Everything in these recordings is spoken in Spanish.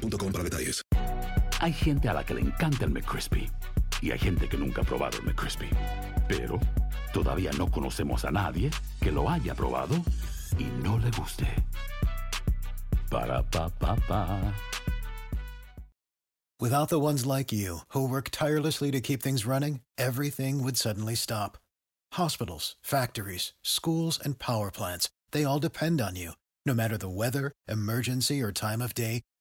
para detalles. Hay gente a la que le encanta el McCrispy y hay gente que nunca ha probado el McCrispy. Pero todavía no conocemos a nadie que lo haya probado y no le guste. Para pa pa pa. Without the ones like you who work tirelessly to keep things running, everything would suddenly stop. Hospitals, factories, schools, and power plants, they all depend on you. No matter the weather, emergency, or time of day,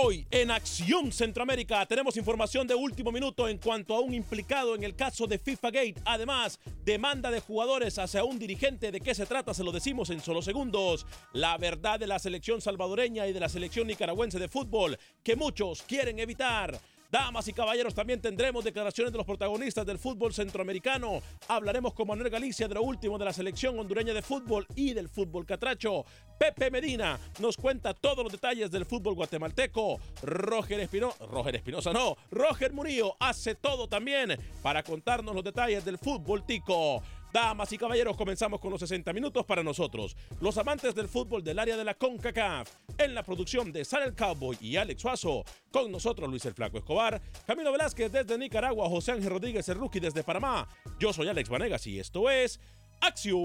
Hoy en Acción Centroamérica tenemos información de último minuto en cuanto a un implicado en el caso de FIFA Gate. Además, demanda de jugadores hacia un dirigente. ¿De qué se trata? Se lo decimos en solo segundos. La verdad de la selección salvadoreña y de la selección nicaragüense de fútbol que muchos quieren evitar. Damas y caballeros, también tendremos declaraciones de los protagonistas del fútbol centroamericano. Hablaremos con Manuel Galicia de lo último de la selección hondureña de fútbol y del fútbol catracho. Pepe Medina nos cuenta todos los detalles del fútbol guatemalteco. Roger Espinosa, Roger Espinosa no, Roger Murillo hace todo también para contarnos los detalles del fútbol tico. Damas y caballeros, comenzamos con los 60 minutos para nosotros, los amantes del fútbol del área de la CONCACAF. En la producción de Sara el Cowboy y Alex Suazo, con nosotros Luis el Flaco Escobar, Camilo Velázquez desde Nicaragua, José Ángel Rodríguez el Rookie desde Panamá. Yo soy Alex Vanegas y esto es Acción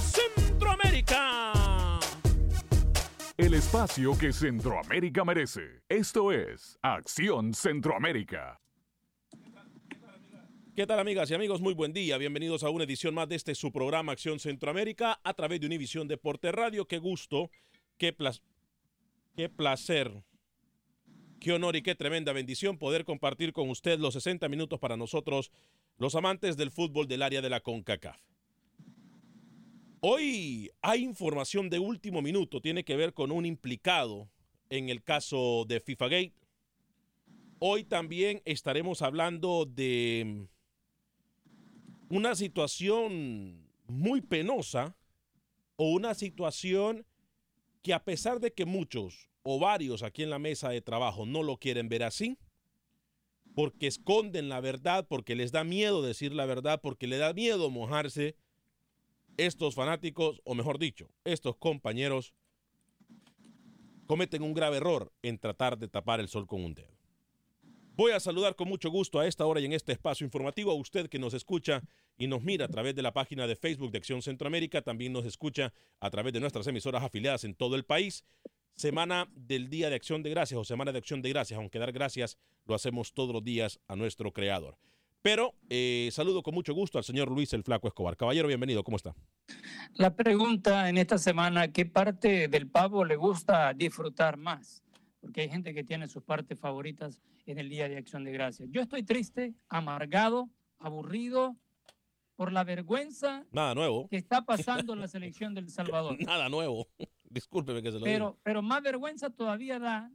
Centroamérica. El espacio que Centroamérica merece. Esto es Acción Centroamérica. ¿Qué tal amigas y amigos? Muy buen día. Bienvenidos a una edición más de este su programa Acción Centroamérica a través de Univisión Deporte Radio. Qué gusto, qué, qué placer, qué honor y qué tremenda bendición poder compartir con usted los 60 minutos para nosotros, los amantes del fútbol del área de la CONCACAF. Hoy hay información de último minuto, tiene que ver con un implicado en el caso de FIFA Gate. Hoy también estaremos hablando de una situación muy penosa o una situación que a pesar de que muchos o varios aquí en la mesa de trabajo no lo quieren ver así, porque esconden la verdad, porque les da miedo decir la verdad, porque les da miedo mojarse, estos fanáticos, o mejor dicho, estos compañeros, cometen un grave error en tratar de tapar el sol con un dedo. Voy a saludar con mucho gusto a esta hora y en este espacio informativo a usted que nos escucha y nos mira a través de la página de Facebook de Acción Centroamérica, también nos escucha a través de nuestras emisoras afiliadas en todo el país. Semana del Día de Acción de Gracias o Semana de Acción de Gracias, aunque dar gracias lo hacemos todos los días a nuestro Creador. Pero eh, saludo con mucho gusto al señor Luis el Flaco Escobar. Caballero, bienvenido, ¿cómo está? La pregunta en esta semana, ¿qué parte del pavo le gusta disfrutar más? Porque hay gente que tiene sus partes favoritas en el Día de Acción de Gracias. Yo estoy triste, amargado, aburrido por la vergüenza Nada nuevo. que está pasando en la selección del Salvador. Nada nuevo. Discúlpeme que se lo Pero, diga. pero más vergüenza todavía da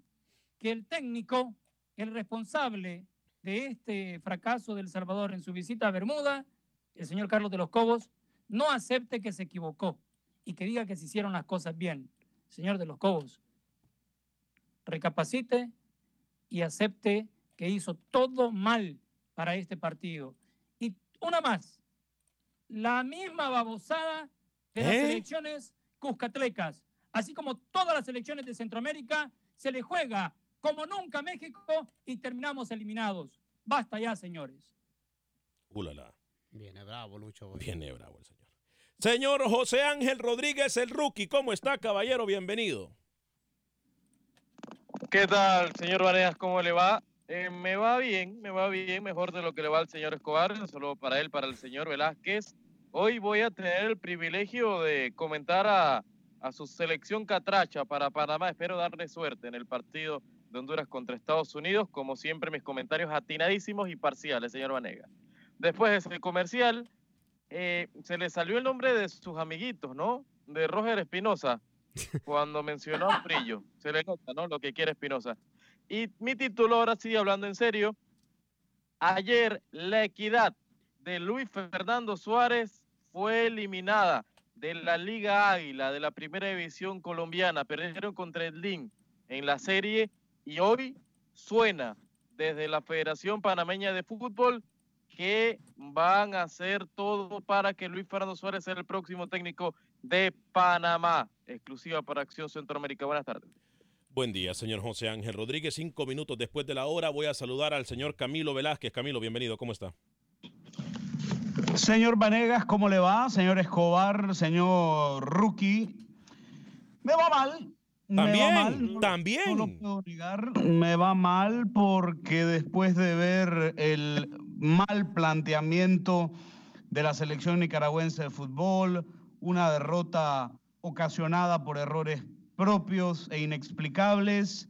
que el técnico, el responsable de este fracaso del Salvador en su visita a Bermuda, el señor Carlos de los Cobos, no acepte que se equivocó y que diga que se hicieron las cosas bien. Señor de los Cobos, recapacite y acepte que hizo todo mal para este partido. Y una más, la misma babosada de las ¿Eh? elecciones cuscatlecas. así como todas las selecciones de Centroamérica, se le juega como nunca a México y terminamos eliminados. Basta ya, señores. Ulala. Viene bravo, Lucho. hoy. Viene bravo el señor. Señor José Ángel Rodríguez, el rookie. ¿Cómo está, caballero? Bienvenido. ¿Qué tal, señor Vanegas? ¿Cómo le va? Eh, me va bien, me va bien, mejor de lo que le va al señor Escobar, solo para él, para el señor Velázquez. Hoy voy a tener el privilegio de comentar a, a su selección catracha para Panamá. Espero darle suerte en el partido de Honduras contra Estados Unidos. Como siempre, mis comentarios atinadísimos y parciales, señor Vanegas. Después de ese comercial, eh, se le salió el nombre de sus amiguitos, ¿no? De Roger Espinosa, cuando mencionó Brillo. Se le nota, ¿no? Lo que quiere Espinosa. Y mi título, ahora sí, hablando en serio, ayer la equidad de Luis Fernando Suárez fue eliminada de la Liga Águila, de la primera división colombiana. Perdieron contra el DIN en la serie y hoy suena desde la Federación Panameña de Fútbol que van a hacer todo para que Luis Fernando Suárez sea el próximo técnico de Panamá, exclusiva para Acción Centroamérica. Buenas tardes. Buen día, señor José Ángel Rodríguez. Cinco minutos después de la hora voy a saludar al señor Camilo Velázquez. Camilo, bienvenido. ¿Cómo está? Señor Vanegas, ¿cómo le va? Señor Escobar, señor Rookie. Me va mal. Me También, va mal. no- también. No lo puedo negar. Me va mal porque después de ver el mal planteamiento de la selección nicaragüense de fútbol, una derrota ocasionada por errores propios e inexplicables,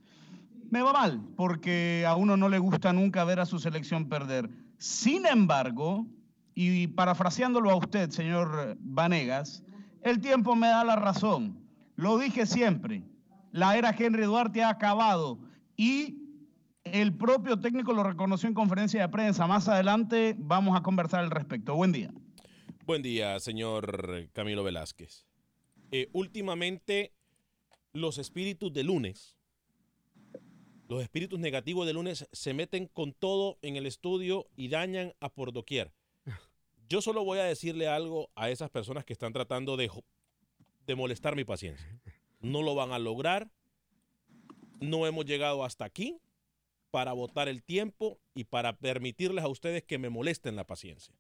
me va mal porque a uno no le gusta nunca ver a su selección perder. Sin embargo, y parafraseándolo a usted, señor Vanegas, el tiempo me da la razón. Lo dije siempre, la era Henry Duarte ha acabado y el propio técnico lo reconoció en conferencia de prensa. Más adelante vamos a conversar al respecto. Buen día. Buen día, señor Camilo Velázquez. Eh, últimamente, los espíritus de lunes, los espíritus negativos de lunes se meten con todo en el estudio y dañan a por doquier. Yo solo voy a decirle algo a esas personas que están tratando de, de molestar mi paciencia. No lo van a lograr. No hemos llegado hasta aquí para votar el tiempo y para permitirles a ustedes que me molesten la paciencia.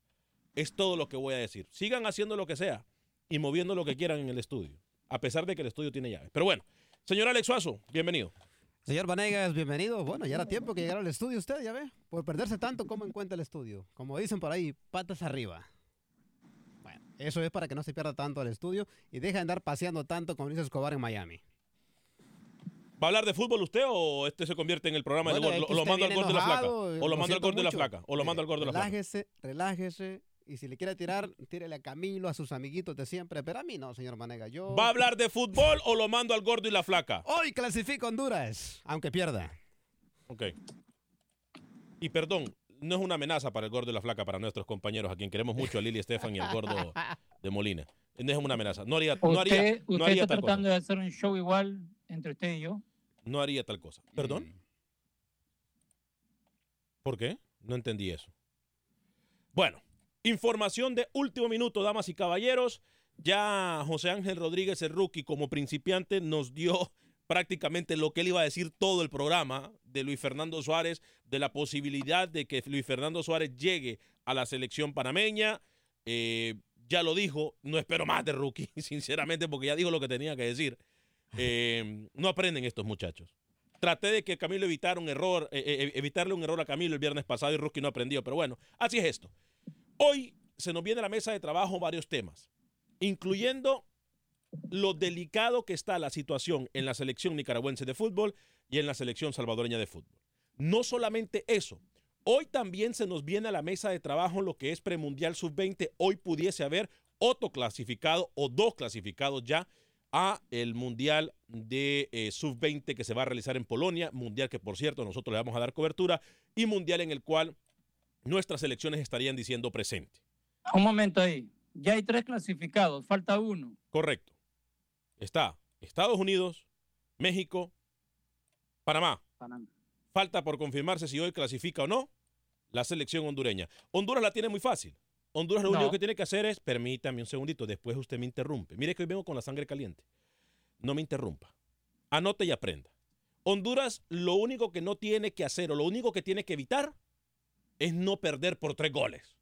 Es todo lo que voy a decir. Sigan haciendo lo que sea y moviendo lo que quieran en el estudio, a pesar de que el estudio tiene llaves. Pero bueno, señor Alex Suazo, bienvenido. Señor Vanegas, bienvenido. Bueno, ya era tiempo que llegara al estudio usted, ya ve. Por perderse tanto, ¿cómo encuentra el estudio? Como dicen por ahí, patas arriba. Bueno, eso es para que no se pierda tanto el estudio y deje de andar paseando tanto como Luis Escobar en Miami. ¿Va a hablar de fútbol usted o este se convierte en el programa Bueno, de gol- que o lo usted mando al gol de la flaca? O lo mando al gol de la flaca. O lo mando al gol de la flaca. Relájese, relájese. Y si le quiere tirar, tírele a Camilo, a sus amiguitos de siempre. Pero a mí no, señor Vanegas. Yo... ¿Va a hablar de fútbol o lo mando al gordo y la flaca? Hoy clasifica Honduras, aunque pierda. Ok. Y perdón, no es una amenaza para el gordo y la flaca, para nuestros compañeros, a quien queremos mucho, a Lili Estefan y al gordo de Molina. No es una amenaza. No haría, no haría, Usted, no usted haría está tal cosa. tratando de hacer un show igual entre usted y yo. No haría tal cosa. ¿Perdón? ¿Por qué? No entendí eso. Bueno, información de último minuto, damas y caballeros. Ya José Ángel Rodríguez, el rookie, como principiante, nos dio prácticamente lo que él iba a decir todo el programa de Luis Fernando Suárez, de la posibilidad de que Luis Fernando Suárez llegue a la selección panameña. Eh, ya lo dijo, no espero más de rookie, sinceramente, porque ya dijo lo que tenía que decir. Eh, no aprenden estos muchachos. Traté de que Camilo evitara un error, eh, eh, evitarle un error a Camilo el viernes pasado y Rookie no aprendió, pero bueno, así es esto. Hoy se nos viene a la mesa de trabajo varios temas, incluyendo lo delicado que está la situación en la selección nicaragüense de fútbol y en la selección salvadoreña de fútbol. No solamente eso, hoy también se nos viene a la mesa de trabajo lo que es premundial sub-20. Hoy pudiese haber otro clasificado o dos clasificados ya a el Mundial de eh, Sub-20 que se va a realizar en Polonia, Mundial que por cierto nosotros le vamos a dar cobertura y Mundial en el cual nuestras elecciones estarían diciendo presente. Un momento ahí. Ya hay tres clasificados, falta uno. Correcto. Está Estados Unidos, México, Panamá. Panamá. Falta por confirmarse si hoy clasifica o no la selección hondureña. Honduras la tiene muy fácil. Honduras lo No. único que tiene que hacer es, permítame un segundito, después usted me interrumpe. Mire que hoy vengo con la sangre caliente. no me interrumpa. Anote y aprenda. Honduras lo único que no tiene que hacer o lo único que tiene que evitar es no perder por tres goles.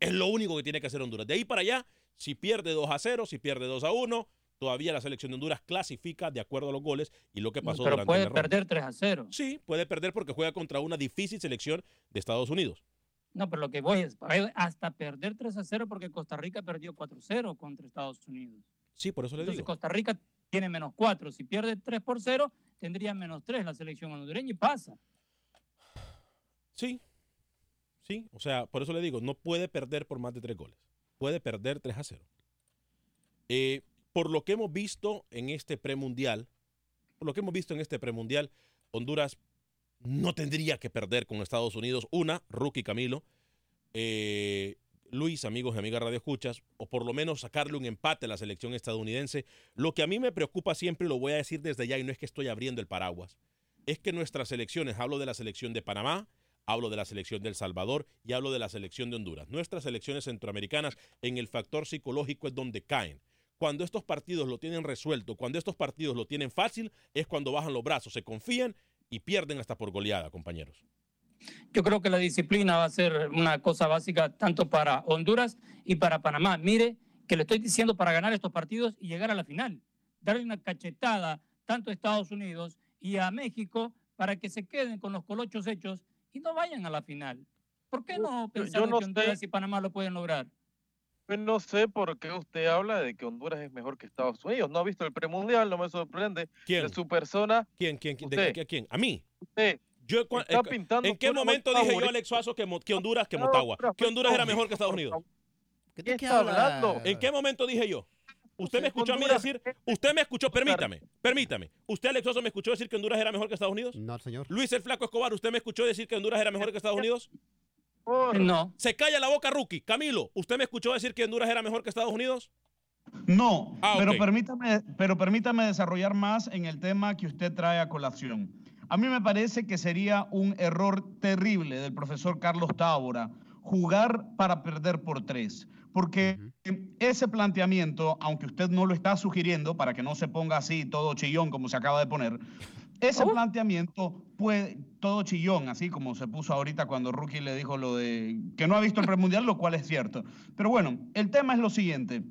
Es lo único que tiene que hacer Honduras. De ahí para allá, si pierde 2 a 0, si pierde 2 a 1, todavía la selección de Honduras clasifica de acuerdo a los goles y lo que pasó Pero durante puede perder 3 a 0. Sí, puede perder porque juega contra una difícil selección de Estados Unidos. No, pero lo que voy es hasta perder 3 a 0 porque Costa Rica perdió 4 a 0 contra Estados Unidos. Sí, por eso le Entonces digo. Costa Rica tiene menos 4. Si pierde 3 por 0, tendría menos 3 la selección hondureña y pasa. Sí, sí, o sea, por eso le digo, no puede perder por más de tres goles. Puede perder 3 a 0. Eh, por lo que hemos visto en este premundial, por lo que hemos visto en este premundial, Honduras no tendría que perder con Estados Unidos. Una, Rookie Camilo, eh, Luis, amigos y amigas Radio Escuchas, o por lo menos sacarle un empate a la selección estadounidense. Lo que a mí me preocupa siempre, lo voy a decir desde ya, y no es que estoy abriendo el paraguas, es que nuestras selecciones, hablo de la selección de Panamá, hablo de la selección de El Salvador y hablo de la selección de Honduras. Nuestras selecciones centroamericanas en el factor psicológico es donde caen. Cuando estos partidos lo tienen resuelto, cuando estos partidos lo tienen fácil, es cuando bajan los brazos, se confían y pierden hasta por goleada, compañeros. Yo creo que la disciplina va a ser una cosa básica tanto para Honduras y para Panamá. Mire que le estoy diciendo para ganar estos partidos y llegar a la final. Darle una cachetada tanto a Estados Unidos y a México para que se queden con los colochos hechos y no vayan a la final. ¿Por qué no yo pensar no que Honduras sé. y Panamá lo pueden lograr? Pues no sé por qué usted habla de que Honduras es mejor que Estados Unidos. No ha visto el premundial, no me sorprende. ¿Quién? De su persona, ¿Quién? ¿Quién? quién- de- Usted. de- ¿Quién? ¿A mí? usted Yo, está eh, pintando ¿En qué momento dije yo. Alex Suazo, que, Honduras, que No, Motagua? Que Honduras era mejor que Estados Unidos. ¿Qué, ¿Qué está habla? hablando? ¿En qué momento dije yo? Usted me escuchó a mí decir, usted me escuchó, permítame, permítame. ¿Usted, Alex Suazo, me escuchó decir que Honduras era mejor que Estados Unidos? No, señor. Luis el Flaco Escobar, ¿usted me escuchó decir que Honduras era mejor que Estados Unidos? Por- No. Se calla la boca, Rookie. Camilo, ¿usted me escuchó decir que Honduras era mejor que Estados Unidos? No, Ah, pero, permítame, pero permítame desarrollar más en el tema que usted trae a colación. A mí me parece que sería un error terrible del profesor Carlos Tábora jugar para perder por tres, porque ese planteamiento, aunque usted no lo está sugiriendo, para que no se ponga así todo chillón como se acaba de poner, ese planteamiento puede, todo chillón, así como se puso ahorita cuando Rookie le dijo lo de que no ha visto el premundial, lo cual es cierto. Pero bueno, el tema es lo siguiente.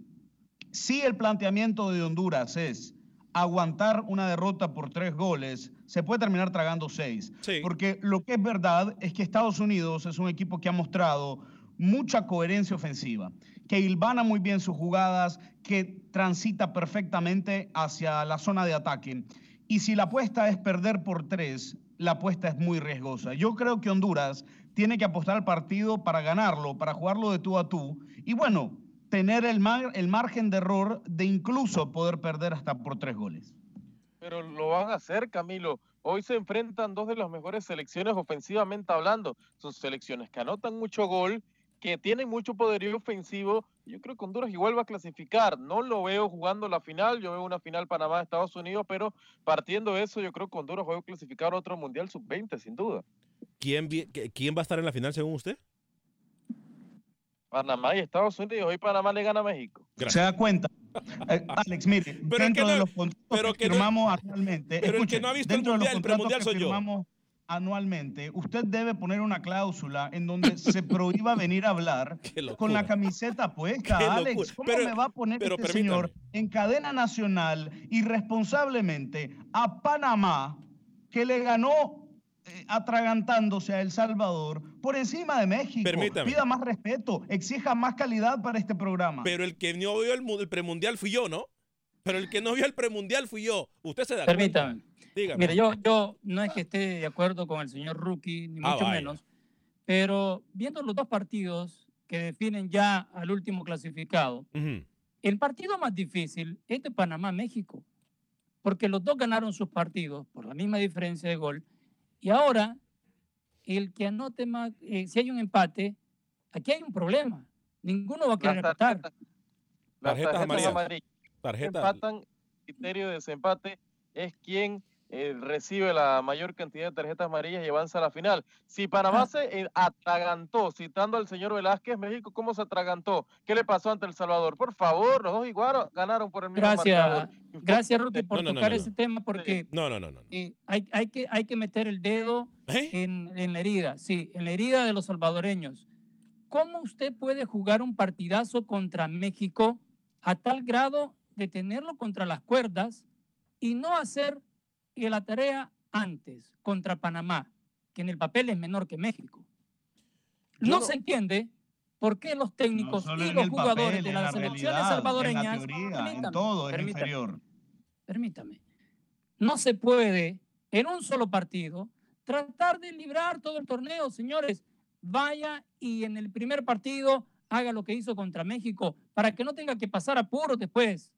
Si el planteamiento de Honduras es aguantar una derrota por tres goles, se puede terminar tragando seis. Sí. Porque lo que es verdad es que Estados Unidos es un equipo que ha mostrado mucha coherencia ofensiva, que hilvana muy bien sus jugadas, que transita perfectamente hacia la zona de ataque. Y si la apuesta es perder por tres, la apuesta es muy riesgosa. Yo creo que Honduras tiene que apostar al partido para ganarlo, para jugarlo de tú a tú. Y bueno, tener el, mar- el margen de error de incluso poder perder hasta por tres goles. Pero lo van a hacer, Camilo. Hoy se enfrentan dos de las mejores selecciones ofensivamente hablando. Son selecciones que anotan mucho gol, que tienen mucho poderío ofensivo. Yo creo que Honduras igual va a clasificar. No lo veo jugando la final. Yo veo una final Panamá-Estados Unidos, pero partiendo de eso, yo creo que Honduras va a clasificar otro Mundial Sub-20, sin duda. ¿Quién, ¿Quién va a estar en la final según usted? Panamá y Estados Unidos. Hoy Panamá le gana a México. Gracias. ¿Se da cuenta? Eh, Alex, mire, Pero el que dentro de no- los contratos pero que, que no- firmamos anualmente, pero el que escuche, no ha visto el dentro mundial, el premundial soy yo. Anualmente, usted debe poner una cláusula en donde se prohíba venir a hablar con la camiseta puesta. Alex. ¿cómo Pero- me va a poner pero este permítame. señor en cadena nacional irresponsablemente a Panamá que le ganó eh, atragantándose a El Salvador por encima de México? Permítame. Pida más respeto, exija más calidad para este programa. Pero el que no vio el, mu- el premundial fui yo, ¿no? Pero el que no vio el premundial fui yo. Usted se da cuenta. Dígame. Mire, yo, yo no es que esté de acuerdo con el señor Rookie, ni Ah, mucho vaya. menos, pero viendo los dos partidos que definen ya al último clasificado, Ujú. el partido más difícil es de Panamá-México, porque los dos ganaron sus partidos por la misma diferencia de gol, y ahora el que anote más, eh, si hay un empate, aquí hay un problema. Ninguno va a querer Las empatar. tarjetas, las Tarjetas tarjetas amarillas. amarillas. Tarjeta. empatan, criterio de desempate es quien eh, recibe la mayor cantidad de tarjetas amarillas y avanza a la final. Si Panamá se eh, atragantó, citando al señor Velázquez, México, ¿cómo se atragantó? ¿Qué le pasó ante El Salvador? Por favor, los dos igual ganaron por el mismo Gracias, marcador. gracias Ruki por No, no, no, tocar no, ese no. tema porque No, no, no, no. eh, hay, hay, que, hay que meter el dedo ¿Eh? en, en la herida, sí, en la herida de los salvadoreños. ¿Cómo usted puede jugar un partidazo contra México a tal grado de tenerlo contra las cuerdas y no hacer eh, la tarea antes contra Panamá, que en el papel es menor que México? No, no- se entiende por qué los técnicos No y los jugadores papel, de las la selecciones realidad, salvadoreñas, en la teoría, en permítame, todo es permítame, inferior. permítame, no se puede en un solo partido tratar de librar todo el torneo, señores. Vaya y en el primer partido haga lo que hizo contra México para que no tenga que pasar apuros después.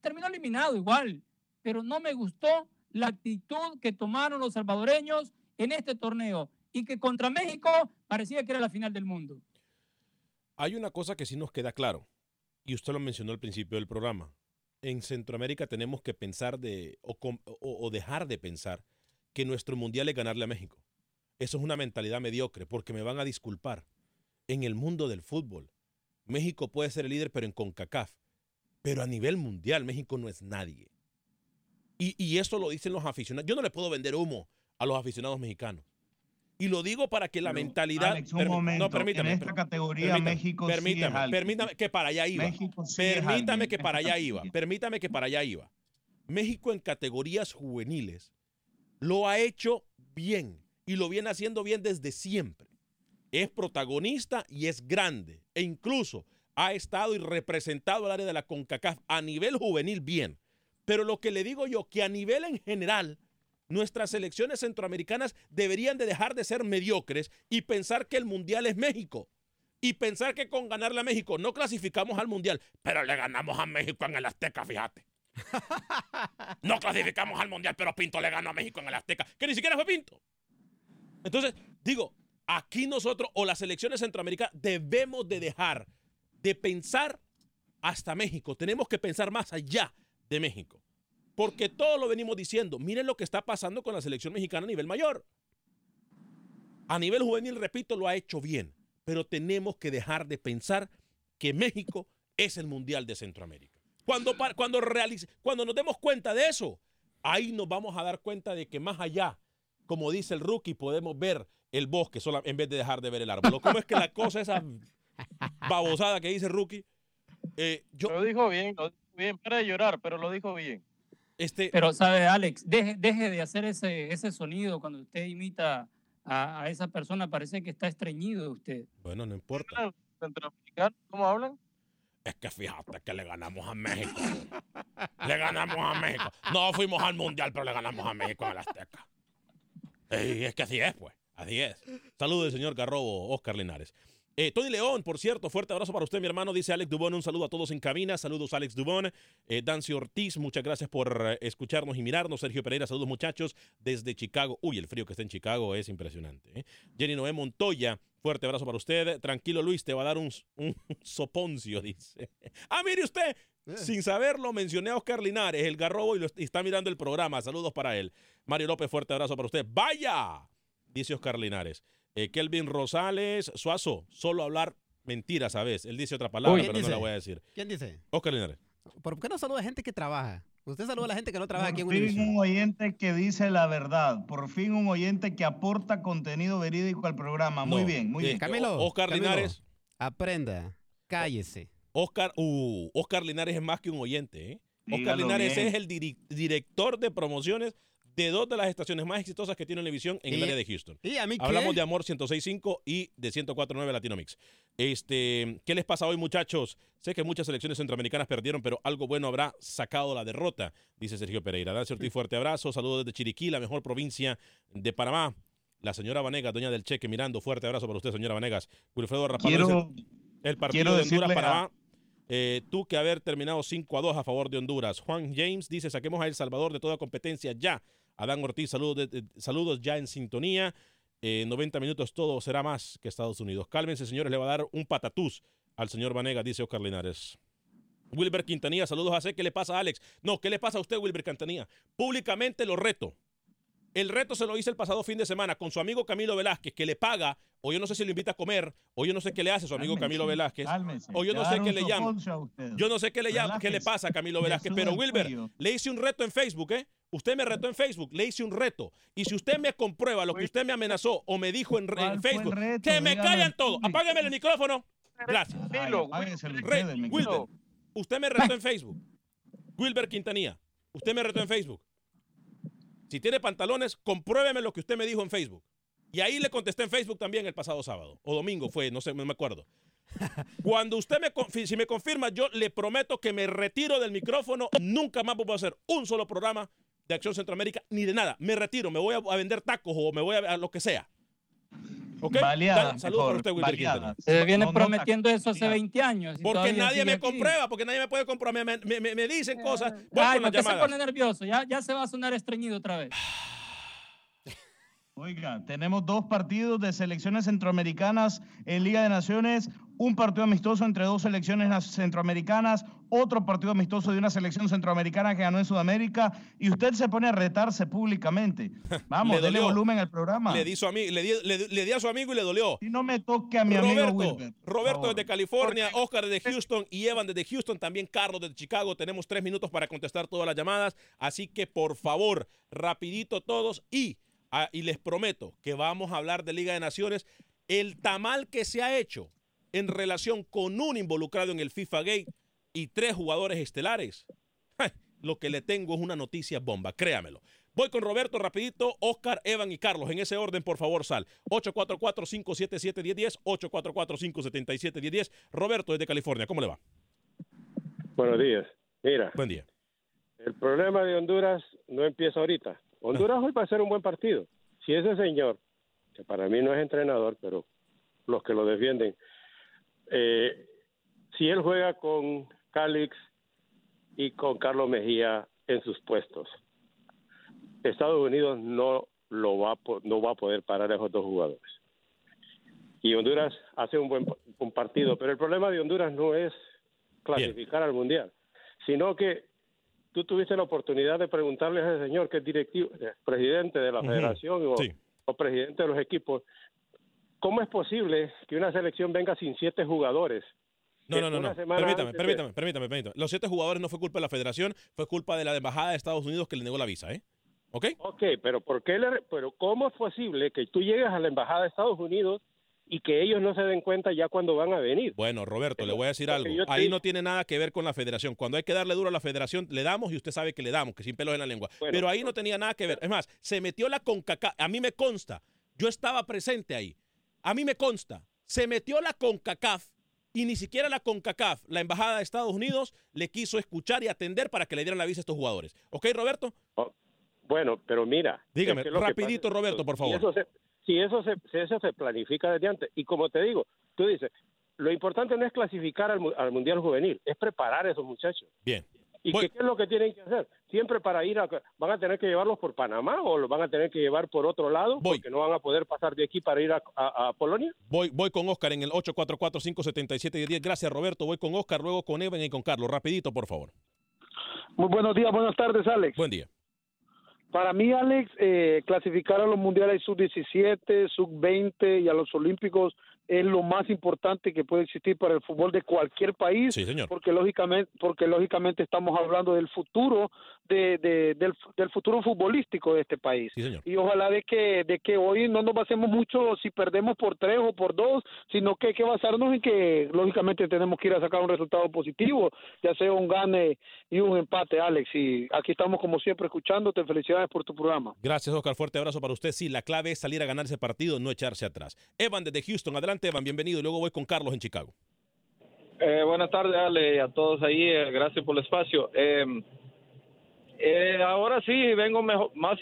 Terminó eliminado igual, pero no me gustó la actitud que tomaron los salvadoreños en este torneo y que contra México parecía que era la final del mundo. Hay una cosa que sí nos queda claro, y usted lo mencionó al principio del programa. En Centroamérica tenemos que pensar de, o, o dejar de pensar que nuestro mundial es ganarle a México. Eso es una mentalidad mediocre, porque me van a disculpar. En el mundo del fútbol, México puede ser el líder, pero en CONCACAF. Pero a nivel mundial, México no es nadie. Y, y eso lo dicen los aficionados. Yo no le puedo vender humo a los aficionados mexicanos. Y lo digo para que la Pero, mentalidad. Alex, un momento, no, permítame. en esta categoría permítame, México sí es permítame, permítame que para allá iba. México sí es permítame que para allá iba. Permítame que para allá iba. México en categorías juveniles lo ha hecho bien y lo viene haciendo bien desde siempre. Es protagonista y es grande e incluso ha estado y representado al área de la CONCACAF a nivel juvenil bien. Pero lo que le digo yo, que a nivel en general, nuestras selecciones centroamericanas deberían de dejar de ser mediocres y pensar que el mundial es México. Y pensar que con ganarle a México no clasificamos al mundial, pero le ganamos a México en el Azteca, fíjate. No clasificamos al mundial, pero Pinto le ganó a México en el Azteca, que ni siquiera fue Pinto. Entonces, digo, aquí nosotros o las selecciones centroamericanas debemos de dejar de pensar hasta México. Tenemos que pensar más allá de México. Porque todo lo venimos diciendo. Miren lo que está pasando con la selección mexicana a nivel mayor. A nivel juvenil, repito, lo ha hecho bien. Pero tenemos que dejar de pensar que México es el Mundial de Centroamérica. Cuando, cuando, realice- cuando nos demos cuenta de eso, ahí nos vamos a dar cuenta de que más allá, como dice el rookie, podemos ver el bosque en vez de dejar de ver el árbol. ¿Cómo es que la cosa esa babosada que dice el rookie? eh, Lo dijo bien, bien, para de llorar, pero lo dijo bien. este, Pero, ¿sabe, Alex? Deje, deje de hacer ese, ese sonido cuando usted imita a, a esa persona. Parece que está estreñido usted. bueno, no importa. ¿cómo hablan? Es que fíjate que le ganamos a México. Le ganamos a México. No fuimos al Mundial, pero le ganamos a México en el Azteca. Y es que así es, pues. Así es. Saludos señor Garrobo, Oscar Linares. Eh, Tony León, por cierto, fuerte abrazo para usted, mi hermano, dice Alex Dubón. Un saludo a todos en cabina. Saludos, Alex Dubón. Eh, Dancy Ortiz, muchas gracias por eh, escucharnos y mirarnos. Sergio Pereira, saludos, muchachos, desde Chicago. Uy, el frío que está en Chicago es impresionante. ¿eh? Jenny Noé Montoya, fuerte abrazo para usted. Tranquilo, Luis, te va a dar un, un soponcio, dice. Ah, mire usted, sin saberlo, mencioné a Oscar Linares, el garrobo, y, lo, y está mirando el programa. Saludos para él. Mario López, fuerte abrazo para usted. ¡Vaya! Dice Oscar Linares. Eh, Kelvin Rosales, Suazo, solo hablar mentiras, ¿sabes? Él dice otra palabra, pero ¿quién no la voy a decir. ¿Quién dice? Oscar Linares. ¿Por qué no saluda a gente que trabaja? Usted saluda a la gente que no trabaja aquí en Por fin un oyente que dice la verdad. Por fin un oyente que aporta contenido verídico al programa. Muy bien, muy eh, bien. Camilo. Oscar Camilo, Linares. Aprenda. Cállese. Oscar, uh, Oscar Linares es más que un oyente, ¿eh? Oscar Dígalo Linares bien. es el director de promociones de dos de las estaciones más exitosas que tiene Univisión en el área de Houston. ¿Y a mí qué? Hablamos de Amor 106.5 y de 104.9 Latino Mix. Este, ¿Qué les pasa hoy, muchachos? Sé que muchas selecciones centroamericanas perdieron, pero algo bueno habrá sacado la derrota, dice Sergio Pereira. Dancy Ortiz, fuerte abrazo. Saludos desde Chiriquí, la mejor provincia de Panamá. La señora Vanegas, doña del cheque, mirando. Fuerte abrazo para usted, señora Vanegas. Wilfredo Rapalo dice, Quiero, el partido de Honduras decirle a- Panamá. Eh, tú que haber terminado 5 a 2 a favor de Honduras. Juan James dice: saquemos a El Salvador de toda competencia ya. Adán Ortiz, saludos, saludos ya en sintonía. Eh, 90 minutos todo será más que Estados Unidos. Cálmense, señores, le va a dar un patatús al señor Vanega, dice Oscar Linares. Wilber Quintanilla, saludos a C. ¿Qué le pasa a Alex? No, ¿qué le pasa a usted, Wilber Quintanilla? Públicamente lo reto El reto se lo hice el pasado fin de semana con su amigo Camilo Velázquez, que le paga, o yo no sé si lo invita a comer, o yo no sé qué le hace a su amigo Camilo Velázquez, Cálmese. o yo no sé qué le llama. Yo no sé qué le llama, qué le pasa a Camilo Velázquez, pero Wilber, cuello. le hice un reto en Facebook, ¿eh? Usted me retó en Facebook, le hice un reto. Y si usted me comprueba lo que usted me amenazó o me dijo en, re- en ¿Cuál fue el Facebook, reto? que me callan todo. Apágueme el micrófono. Gracias. Ay, Wilber. usted me retó en Facebook. Wilber Quintanilla, usted me retó en Facebook. Si tiene pantalones, compruébeme lo que usted me dijo en Facebook. Y ahí le contesté en Facebook también el pasado sábado. O domingo fue, no sé, no me acuerdo. Cuando usted me, si me confirma, yo le prometo que me retiro del micrófono. Nunca más voy a hacer un solo programa de Acción Centroamérica, ni de nada. Me retiro, me voy a, a vender tacos o me voy a, a lo que sea. ¿Ok? Baleadas, Dale, Saludos para usted, baleadas. Se viene No, no, prometiendo eso hace mira. 20 años. y Porque nadie me aquí. comprueba, porque nadie me puede comprobar. Me, me- me- me dicen cosas. Voy Ay, con las ¿por qué se pone nervioso? Ya, ya se va a sonar estreñido otra vez. Oiga, tenemos dos partidos de selecciones centroamericanas en Liga de Naciones, un partido amistoso entre dos selecciones nas- centroamericanas, otro partido amistoso de una selección centroamericana que ganó en Sudamérica, y usted se pone a retarse públicamente. Vamos, Le dele dolió. volumen al programa. Le di, su ami- le, di, le- le di a su amigo y le dolió. Y no me toque a mi amigo Roberto, Wilber. Roberto desde California, Oscar desde Houston y Evan desde Houston, también Carlos desde Chicago. Tenemos tres minutos para contestar todas las llamadas, así que por favor, rapidito todos y, ah, y les prometo que vamos a hablar de Liga de Naciones. El tamal que se ha hecho en relación con un involucrado en el FIFA Gate y tres jugadores estelares. Lo que le tengo es una noticia bomba, créamelo. Voy con Roberto rapidito, Oscar, Evan y Carlos. En ese orden, por favor, sal. 844-577-1010, 844-577-1010. Roberto desde California, ¿cómo le va? Buenos días. Mira, Buen día. el problema de Honduras no empieza ahorita. Honduras hoy va a ser un buen partido. Si ese señor, que para mí no es entrenador, pero los que lo defienden, eh, si él juega con Calix y con Carlos Mejía en sus puestos, Estados Unidos no lo va no va a poder parar a esos dos jugadores. Y Honduras hace un buen un partido, pero el problema de Honduras no es clasificar al mundial, sino que tú tuviste la oportunidad de preguntarle a ese señor que es directivo, eh, presidente de la federación o, Sí. o presidente de los equipos, ¿cómo es posible que una selección venga sin siete jugadores? No, no, no, no. Permítame, de- permítame, permítame, permítame. Los siete jugadores no fue culpa de la federación, fue culpa de la embajada de Estados Unidos que le negó la visa, ¿eh? ¿Ok? Ok, pero ¿por qué le, pero cómo es posible que tú llegues a la embajada de Estados Unidos y que ellos no se den cuenta ya cuando van a venir? Bueno, Roberto, le voy a decir algo. te Ahí no tiene nada que ver con la federación. Cuando hay que darle duro a la federación, le damos y usted sabe que le damos, que sin pelos en la lengua. Bueno, Pero ahí no tenía nada que ver. Es más, se metió la CONCACAF. A mí me consta. Yo estaba presente ahí. A mí me consta. Se metió la CONCACAF y ni siquiera la CONCACAF, la embajada de Estados Unidos, le quiso escuchar y atender para que le dieran la visa a estos jugadores. ¿Ok, Roberto? Oh, Bueno, pero mira. Dígame, es que rapidito, pasa Roberto, por favor. eso se- si eso se, si eso se planifica desde antes, y como te digo, tú dices, lo importante no es clasificar al, mu- al Mundial Juvenil, es preparar a esos muchachos. Bien. ¿Y Voy- qué, qué es lo que tienen que hacer? Siempre para ir a... ¿Van a tener que llevarlos por Panamá o los van a tener que llevar por otro lado? Voy. Porque no van a poder pasar de aquí para ir a, a- a Polonia. Voy, voy con Oscar en el 844-577-10. Gracias, Roberto. Voy con Oscar, luego con Evan y con Carlos. Rapidito, por favor. Muy buenos días, buenas tardes, Alex. Buen día. Para mí, Alex, eh, clasificar a los mundiales sub-17, sub-20 y a los olímpicos es lo más importante que puede existir para el fútbol de cualquier país. Sí, señor. Porque lógicamente, porque lógicamente estamos hablando del futuro de, de- del, del futuro futbolístico de este país. Sí, señor. Y ojalá de que de que hoy no nos basemos mucho si perdemos por tres o por dos, sino que hay que basarnos en que lógicamente tenemos que ir a sacar un resultado positivo, ya sea un gane y un empate, Alex. Y aquí estamos como siempre escuchándote. Felicidades por tu programa. Gracias, Oscar. Fuerte abrazo para usted. Sí, la clave es salir a ganar ese partido, no echarse atrás. Evan desde Houston. Adelante, Evan. Bienvenido. Y luego voy con Carlos en Chicago. Eh, buenas tardes, Ale, y a todos ahí. eh, gracias por el espacio. Eh, eh, ahora sí, vengo mejor, más,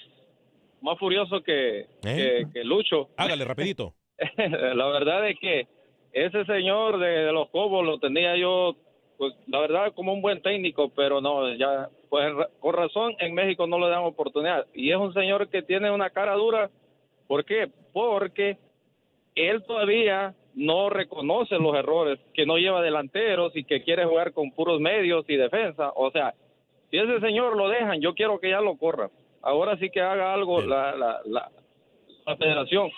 más furioso que, que, que Lucho. Hágale, rapidito. la verdad es que ese señor de, de los Cobos lo tenía yo, pues la verdad, como un buen técnico, pero no, ya, pues con razón en México no le dan oportunidad. Y es un señor que tiene una cara dura. ¿Por qué? Porque él todavía no reconoce los errores, que no lleva delanteros y que quiere jugar con puros medios y defensa. O sea, si ese señor lo dejan, yo quiero que ya lo corra. ahora sí que haga algo la, la, la, la federación.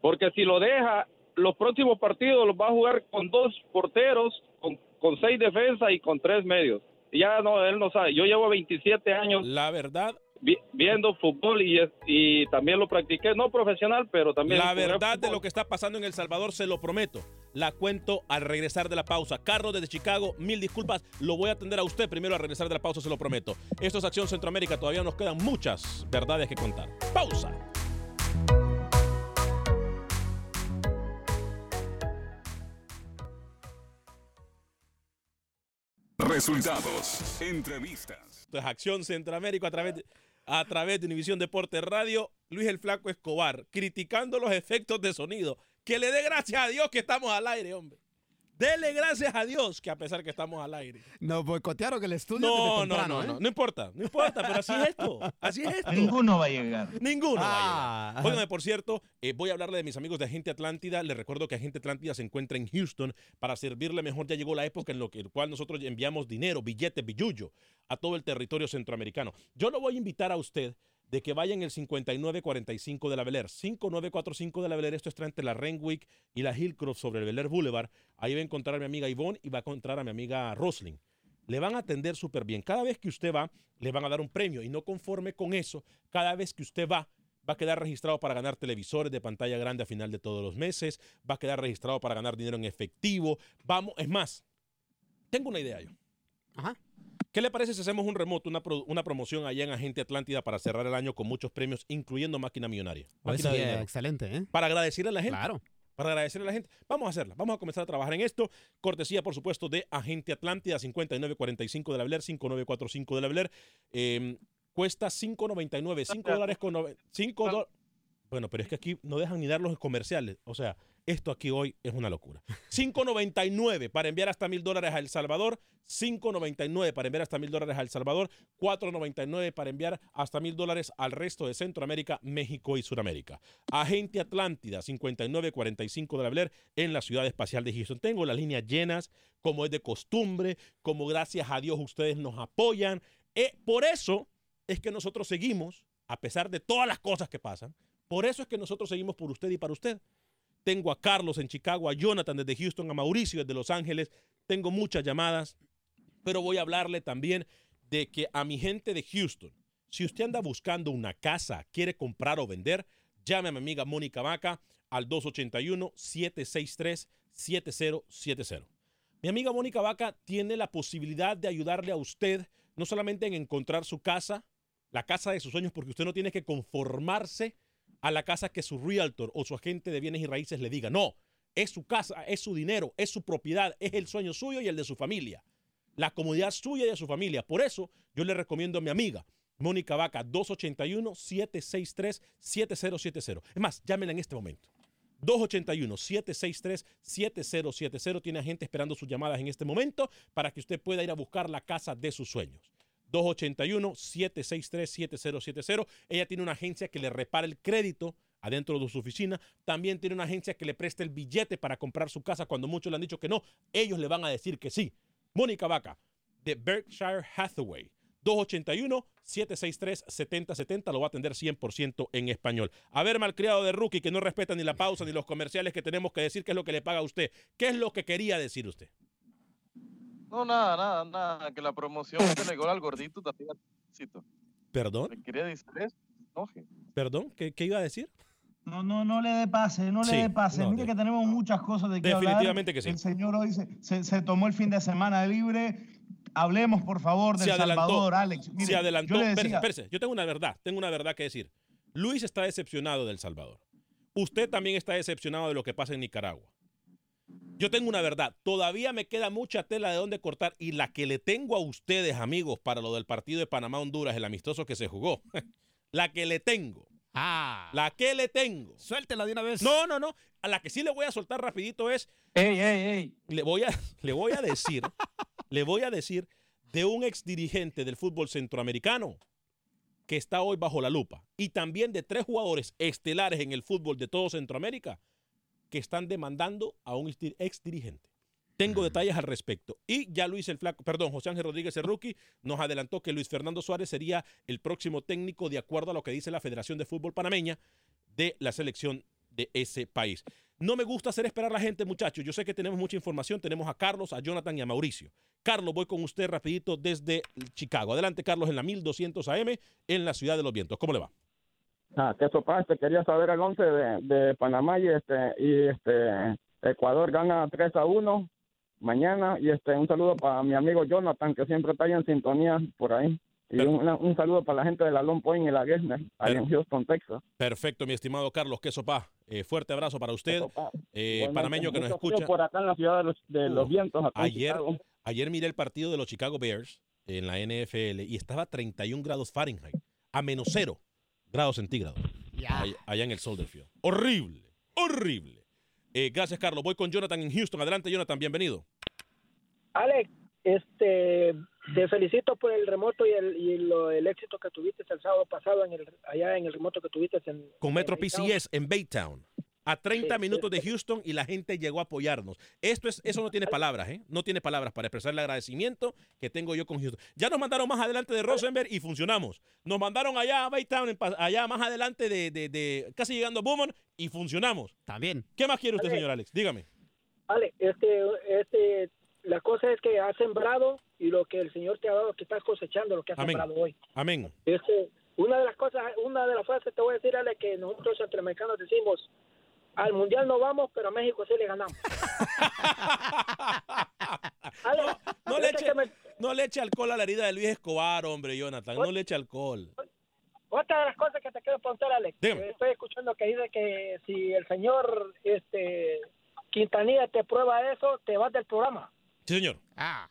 Porque si lo deja, los próximos partidos los va a jugar con dos porteros, con, con seis defensas y con tres medios. Y ya no, él no sabe. Yo llevo 27 años. La verdad. Viendo fútbol y, también lo practiqué, no profesional, pero también. La verdad de lo que está pasando en El Salvador, se lo prometo. La cuento al regresar de la pausa. Carlos desde Chicago, mil disculpas. Lo voy a atender a usted primero al regresar de la pausa, se lo prometo. Esto es Acción Centroamérica. Todavía nos quedan muchas verdades que contar. Pausa. Resultados, entrevistas. Esto es Acción Centroamérica a través de, a través de Univisión Deporte Radio. Luis el Flaco Escobar, criticando los efectos de sonido. Que le dé gracias a Dios que estamos al aire, hombre. Dele gracias a Dios que a pesar que estamos al aire. Nos boicotearon el estudio No, desde no, temprano, no, ¿eh? no, no importa, no importa, pero así es esto, así es esto. Ninguno va a llegar. Ninguno va Ah. a llegar. Óigame, por cierto, eh, voy a hablarle de mis amigos de Agente Atlántida. Les recuerdo que Agente Atlántida se encuentra en Houston para servirle mejor. Ya llegó la época en la que, cual nosotros enviamos dinero, billetes, billullo a todo el territorio centroamericano. Yo lo voy a invitar a usted de que vaya en el 5945 de la Bel Air. 5945 de la Bel Air, esto está entre la Renwick y la Hillcroft sobre el Bel Air Boulevard. Ahí va a encontrar a mi amiga Yvonne y va a encontrar a mi amiga Rosling. Le van a atender súper bien. Cada vez que usted va, le van a dar un premio. Y no conforme con eso, cada vez que usted va, va a quedar registrado para ganar televisores de pantalla grande a final de todos los meses. Va a quedar registrado para ganar dinero en efectivo. Vamos, es más, tengo una idea yo. Ajá. ¿Qué le parece si hacemos un remoto, una, pro- una promoción allá en Agente Atlántida para cerrar el año con muchos premios, incluyendo máquina millonaria? Pues Máquina de sería dinero. excelente, ¿eh? Para agradecerle a la gente. Claro. Para agradecerle a la gente. Vamos a hacerla. Vamos a comenzar a trabajar en esto. Cortesía, por supuesto, de Agente Atlántida, 5945 de la Bel Air, 5945 de la Bel Air. Eh, cuesta 5.99, 5 dólares con 5 dólares. Bueno, pero es que aquí no dejan ni dar los comerciales. O sea, esto aquí hoy es una locura. 5.99 para enviar hasta mil dólares a El Salvador. 5.99 para enviar hasta mil dólares a El Salvador. 4.99 para enviar hasta mil dólares al resto de Centroamérica, México y Sudamérica. Agente Atlántida, 5945 de la en la ciudad espacial de Houston. Tengo las líneas llenas, como es de costumbre, como gracias a Dios ustedes nos apoyan. Eh, por eso es que nosotros seguimos, a pesar de todas las cosas que pasan, por eso es que nosotros seguimos por usted y para usted. Tengo a Carlos en Chicago, a Jonathan desde Houston, a Mauricio desde Los Ángeles. Tengo muchas llamadas, pero voy a hablarle también de que a mi gente de Houston, si usted anda buscando una casa, quiere comprar o vender, llame a mi amiga Mónica Vaca al 281-763-7070. Mi amiga Mónica Vaca tiene la posibilidad de ayudarle a usted no solamente en encontrar su casa, la casa de sus sueños, porque usted no tiene que conformarse a la casa que su realtor o su agente de bienes y raíces le diga. No, es su casa, es su dinero, es su propiedad, es el sueño suyo y el de su familia. La comodidad suya y de su familia. Por eso yo le recomiendo a mi amiga Mónica Vaca 281-763-7070. Es más, llámenla en este momento. 281-763-7070. Tiene gente esperando sus llamadas en este momento para que usted pueda ir a buscar la casa de sus sueños. 281-763-7070. Ella tiene una agencia que le repara el crédito adentro de su oficina. También tiene una agencia que le presta el billete para comprar su casa cuando muchos le han dicho que no. Ellos le van a decir que sí. Mónica Vaca, de Berkshire Hathaway. 281-763-7070. Lo va a atender 100% en español. A ver, malcriado de rookie que no respeta ni la pausa ni los comerciales que tenemos que decir qué es lo que le paga a usted. ¿Qué es lo que quería decir usted? No, nada, nada, nada. Que la promoción que le gol al gordito también. Cito. ¿Perdón? ¿Me quería decir eso? ¿Perdón? ¿Qué, qué iba a decir? No, no, no le dé pase, no le Sí, dé pase. no, Mire de- que tenemos muchas cosas de qué hablar. Definitivamente que sí. El señor hoy se, se- se tomó el fin de semana libre. Hablemos, por favor, del se adelantó. Salvador, Alex. Mire, se adelantó. Yo. Yo tengo una verdad, tengo una verdad que decir. Luis está decepcionado del Salvador. Usted también está decepcionado de lo que pasa en Nicaragua. Yo tengo una verdad. Todavía me queda mucha tela de dónde cortar y la que le tengo a ustedes, amigos, para lo del partido de Panamá-Honduras, el amistoso que se jugó. la que le tengo. Ah. La que le tengo. Suéltela de una vez. No, no, no. A la que sí le voy a soltar rapidito es Ey, ey, ey. le voy a, le voy a decir, le voy a decir de un ex dirigente del fútbol centroamericano que está hoy bajo la lupa y también de tres jugadores estelares en el fútbol de todo Centroamérica que están demandando a un ex dirigente. Tengo detalles al respecto. Y ya Luis el Flaco, perdón, José Ángel Rodríguez, el rookie, nos adelantó que Luis Fernando Suárez sería el próximo técnico de acuerdo a lo que dice la Federación de Fútbol Panameña de la selección de ese país. No me gusta hacer esperar a la gente, muchachos. Yo sé que tenemos mucha información. Tenemos a Carlos, a Jonathan y a Mauricio. Carlos, voy con usted rapidito desde Chicago. Adelante, Carlos, en la 1200 AM en la Ciudad de los Vientos. ¿Cómo le va? Ah, que sopa, este, quería saber el 11 de, de Panamá y este y este Ecuador gana 3 a 1 mañana y este un saludo para mi amigo Jonathan que siempre está ahí en sintonía por ahí y un, un saludo para la gente de la Long Point y la Gessner ahí en Houston, Texas. Perfecto, mi estimado Carlos. Queso Pa. Eh, fuerte abrazo para usted, eh, panameño que nos escucha. por acá en la ciudad de los, de los vientos. acá en Ayer, Chicago. ayer miré el partido de los Chicago Bears en la NFL y estaba a 31 grados Fahrenheit, a menos cero grados centígrados. Allá, allá en el Soldier Field. Horrible, horrible. Eh, gracias, Carlos. Voy con Jonathan en Houston. Adelante, Jonathan, bienvenido. Alex, este, te felicito por el remoto y el, y lo- el éxito que tuviste el sábado pasado en el, allá en el remoto que tuviste en Con Metro en Baytown. PCS en Baytown. A 30 Sí, minutos de. Houston y la gente llegó a apoyarnos. Esto es, eso no tiene palabras, ¿eh? No tiene palabras para expresar el agradecimiento que tengo yo con Houston. Ya nos mandaron más adelante de Rosenberg y funcionamos. Nos mandaron allá a Baytown, allá más adelante de, de- de- casi llegando a Beaumont y funcionamos. También. ¿Qué más quiere usted, Ale. señor Alex? Dígame. Ale, este, este, la cosa es que has sembrado y lo que el Señor te ha dado, que estás cosechando lo que has Amén. sembrado hoy. Amén. Este, una de las cosas, una de las frases te voy a decir, Ale, que nosotros centroamericanos decimos, al mundial no vamos, pero a México sí le ganamos. Ale, No le, eche, me- no le eche alcohol a la herida de Luis Escobar, hombre, Jonathan. No le eche alcohol. Otra de las cosas que te quiero preguntar, Alex, eh, estoy escuchando que dice que si el señor este, Quintanilla te prueba eso, te vas del programa. Sí, señor. Ah.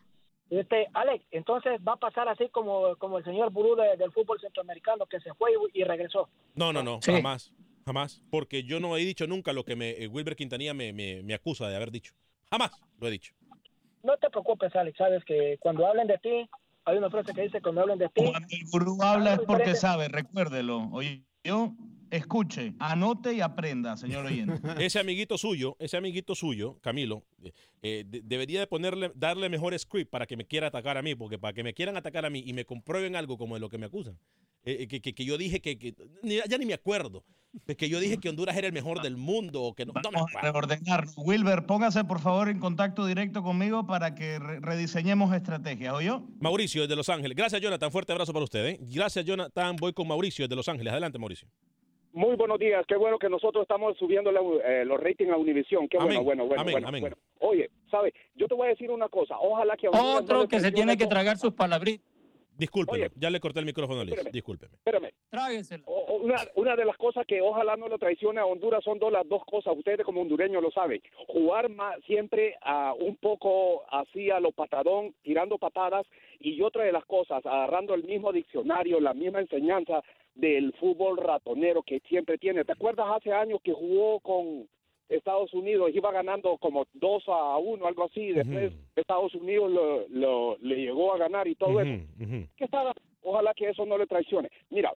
Este, Alex, entonces va a pasar así como, como el señor Burú de- del fútbol centroamericano que se fue y, y regresó. No, no, no, Sí. jamás. Jamás. Porque yo no he dicho nunca lo que me, eh, Wilber Quintanilla me, me- me acusa de haber dicho. Jamás lo he dicho. No te preocupes, Alex, sabes que cuando hablen de ti, hay una frase que dice cuando hablen de ti. Cuando el gurú habla es porque sabe, recuérdelo. Oye, yo escuche, anote y aprenda, señor oyente. Ese amiguito suyo, ese amiguito suyo, Camilo, eh, eh, de- debería de ponerle, darle mejor script para que me quiera atacar a mí, porque para que me quieran atacar a mí y me comprueben algo como de lo que me acusan. Eh, que, que- que yo dije que, que- ni- ya ni me acuerdo, de que yo dije que Honduras era el mejor del mundo, o que no, no me Vamos a acuerdo. reordenar. Wilber, póngase por favor en contacto directo conmigo para que re- rediseñemos estrategias, ¿oyó? Mauricio desde Los Ángeles. Gracias, Jonathan. Fuerte abrazo para usted. ¿eh? Gracias, Jonathan. Voy con Mauricio desde Los Ángeles. Adelante, Mauricio. Muy buenos días, qué bueno que nosotros estamos subiendo la- eh, los ratings a Univision, qué Amén, bueno, bueno, bueno, amén, bueno, amén. bueno. Oye, ¿sabe? Yo te voy a decir una cosa, ojalá que no Otro que se tiene que tragar sus palabritas. Discúlpeme, ya le corté el micrófono a Liz. espérame. Discúlpeme. Espérame, o- una, una de las cosas que ojalá no le traicione a Honduras son dos, las dos cosas, ustedes como hondureños lo saben, jugar más, siempre a un poco así a lo patadón, tirando patadas, y otra de las cosas, agarrando el mismo diccionario, la misma enseñanza del fútbol ratonero que siempre tiene. ¿Te acuerdas hace años que jugó con Estados Unidos, iba ganando como 2 a 1, algo así, después Estados Unidos lo, lo- le llegó a ganar y todo eso? que estaba, ojalá que eso no le traicione. Mira,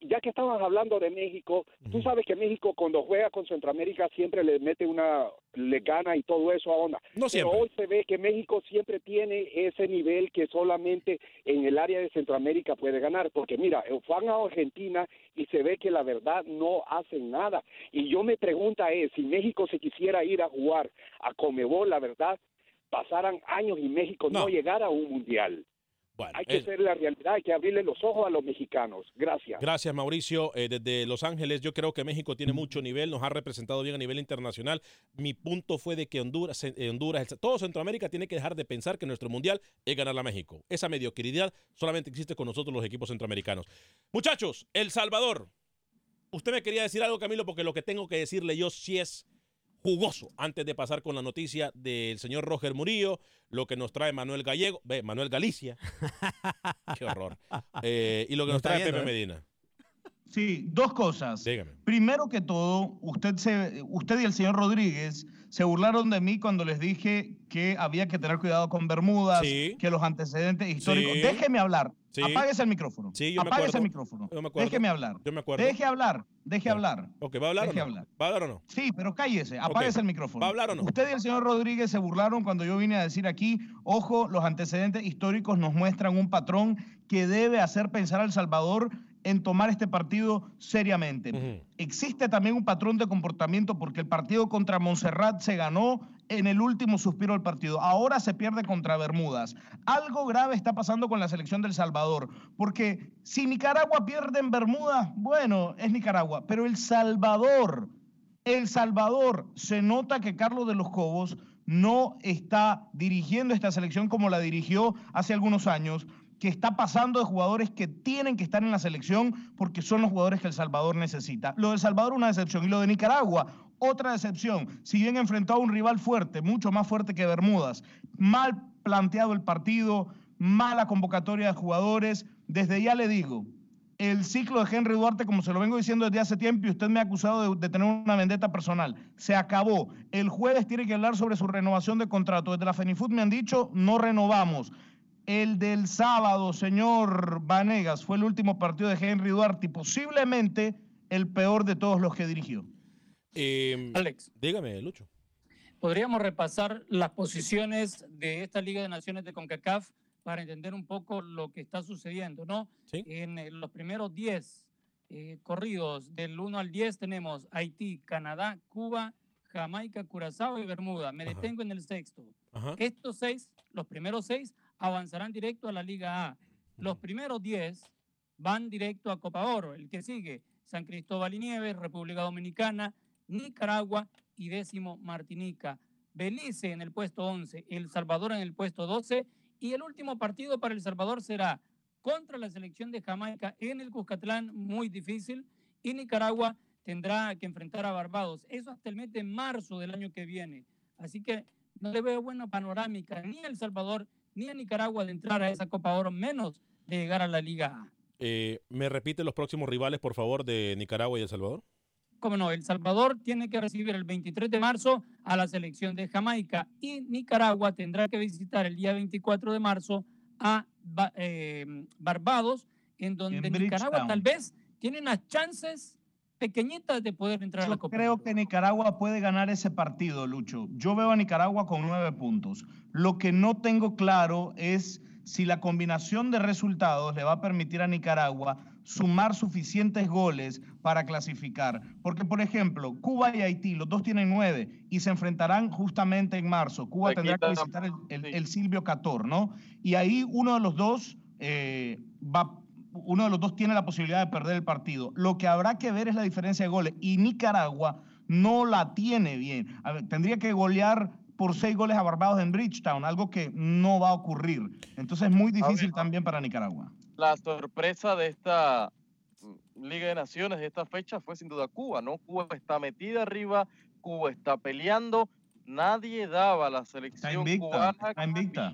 ya que estabas hablando de México, tú sabes que México cuando juega con Centroamérica siempre le mete una, le gana y todo eso a onda. No Pero siempre. hoy se ve que México siempre tiene ese nivel que solamente en el área de Centroamérica puede ganar, porque mira, eh, van a Argentina y se ve que la verdad no hacen nada. Y yo me pregunta es, si México se quisiera ir a jugar a Comebol, la verdad, pasaran años y México no, No. llegara a un mundial. Bueno, Hay que ser la realidad, hay que abrirle los ojos a los mexicanos. Gracias. Gracias, Mauricio. Eh, desde Los Ángeles, yo creo que México tiene mucho nivel, nos ha representado bien a nivel internacional. Mi punto fue de que Honduras, eh, Honduras, todo Centroamérica tiene que dejar de pensar que nuestro mundial es ganarle a México. Esa mediocridad solamente existe con nosotros los equipos centroamericanos. Muchachos, El Salvador. Usted me quería decir algo, Camilo, porque lo que tengo que decirle yo sí es jugoso antes de pasar con la noticia del señor Roger Murillo, lo que nos trae Manuel Gallego, ve, Manuel Galicia. Qué horror. Eh, y lo que nos trae viendo, Pepe ¿eh? Medina. Sí, dos cosas. Dígame. Primero que todo, usted, se, usted y el señor Rodríguez se burlaron de mí cuando les dije que había que tener cuidado con Bermudas, Sí. que los antecedentes históricos. Sí. Déjeme hablar, Sí. Apáguese el micrófono. Sí, yo me Apáguese acuerdo. el micrófono. Yo me acuerdo. Déjeme hablar. Yo me acuerdo. Deje hablar. Deje hablar. Ok, ¿va a hablar Deje o no? hablar. ¿Va a hablar o no? Sí, pero cállese, apáguese el micrófono. ¿Va a hablar o no? Usted y el señor Rodríguez se burlaron cuando yo vine a decir aquí, ojo, los antecedentes históricos nos muestran un patrón que debe hacer pensar al Salvador en tomar este partido seriamente. Existe también un patrón de comportamiento porque el partido contra Montserrat se ganó en el último suspiro del partido. Ahora se pierde contra Bermudas. Algo grave está pasando con la selección del Salvador, porque si Nicaragua pierde en Bermudas, bueno, es Nicaragua, pero El Salvador, El Salvador, se nota que Carlos de los Cobos no está dirigiendo esta selección como la dirigió hace algunos años, que está pasando de jugadores que tienen que estar en la selección porque son los jugadores que El Salvador necesita. Lo de Salvador una decepción y lo de Nicaragua otra decepción. Si bien enfrentó a un rival fuerte, mucho más fuerte que Bermudas, mal planteado el partido, mala convocatoria de jugadores, desde ya le digo, el ciclo de Henry Duarte, como se lo vengo diciendo desde hace tiempo, y usted me ha acusado de, de, tener una vendetta personal, se acabó. El jueves tiene que hablar sobre su renovación de contrato. Desde la Fenifood me han dicho, no renovamos. El del sábado, señor Vanegas, fue el último partido de Henry Duarte y posiblemente el peor de todos los que dirigió. Eh, Alex. Dígame, Lucho. Podríamos repasar las posiciones de esta Liga de Naciones de CONCACAF para entender un poco lo que está sucediendo, ¿no? En eh, los primeros 10 eh, corridos, del 1 al 10, tenemos Haití, Canadá, Cuba, Jamaica, Curazao y Bermuda. Me detengo en el sexto. Ajá. Estos seis, los primeros seis, avanzarán directo a la Liga A. Los primeros 10 van directo a Copa Oro. El que sigue, San Cristóbal y Nieves, República Dominicana, Nicaragua y décimo Martinica. Belice en el puesto 11, El Salvador en el puesto 12 y el último partido para El Salvador será contra la selección de Jamaica en el Cuscatlán, muy difícil, y Nicaragua tendrá que enfrentar a Barbados. Eso hasta el mes de marzo del año que viene. Así que no le veo buena panorámica ni a El Salvador ni a Nicaragua de entrar a esa Copa Oro, menos de llegar a la Liga A. Eh, ¿Me repite los próximos rivales, por favor, de Nicaragua y El Salvador? No, El Salvador tiene que recibir el 23 de marzo a la selección de Jamaica y Nicaragua tendrá que visitar el día 24 de marzo a eh, Barbados, en donde En Nicaragua tal vez tiene unas chances pequeñitas de poder entrar a la Copa. creo que Nicaragua puede ganar ese partido, Lucho. Yo veo a Nicaragua con nueve puntos. Lo que no tengo claro es si la combinación de resultados le va a permitir a Nicaragua sumar suficientes goles para clasificar. Porque, por ejemplo, Cuba y Haití, los dos tienen nueve y se enfrentarán justamente en marzo. Cuba Aquí tendrá que visitar el, el- el Silvio Cator, ¿no? Y ahí uno de los dos eh, va uno de los dos tiene la posibilidad de perder el partido. Lo que habrá que ver es la diferencia de goles. Y Nicaragua no la tiene bien. A ver, tendría que golear por seis goles a Barbados en Bridgetown, algo que no va a ocurrir. Entonces es muy difícil también para Nicaragua. La sorpresa de esta mm, Liga de Naciones, de esta fecha, fue sin duda Cuba, ¿no? Cuba está metida arriba, Cuba está peleando. Nadie daba a la selección invicta, cubana está que invicta.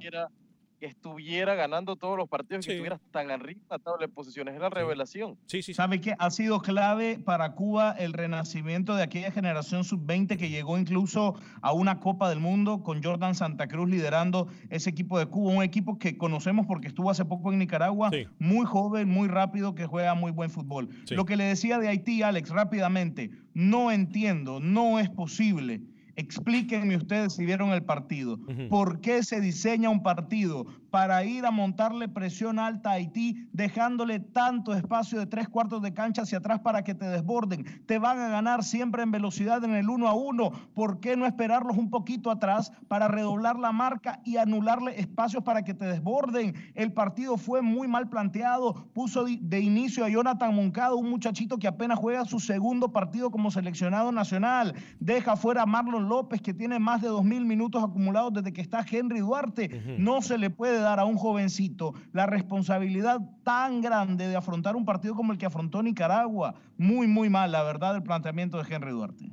Que estuviera ganando todos los partidos, que estuviera tan arriba en la tabla de posiciones. Es la revelación. Sí, sí. ¿Sabe qué? Ha sido clave para Cuba el renacimiento de aquella generación sub-20 que llegó incluso a una Copa del Mundo con Jordan Santa Cruz liderando ese equipo de Cuba, un equipo que conocemos porque estuvo hace poco en Nicaragua, muy joven, muy rápido, que juega muy buen fútbol. Sí. Lo que le decía de Haití, Alex, rápidamente, no entiendo, no es posible. Explíquenme ustedes si vieron el partido. ¿Por qué se diseña un partido para ir a montarle presión alta a Haití, dejándole tanto espacio de tres cuartos de cancha hacia atrás para que te desborden? Te van a ganar siempre en velocidad en el uno a uno. ¿Por qué no esperarlos un poquito atrás para redoblar la marca y anularle espacios para que te desborden? El partido fue muy mal planteado. Puso de inicio a Jonathan Moncado, un muchachito que apenas juega su segundo partido como seleccionado nacional. Deja fuera a Marlon López, que tiene más de dos mil minutos acumulados desde que está Henry Duarte. No se le puede dar a un jovencito la responsabilidad tan grande de afrontar un partido como el que afrontó Nicaragua. Muy, muy mal, la verdad, el planteamiento de Henry Duarte.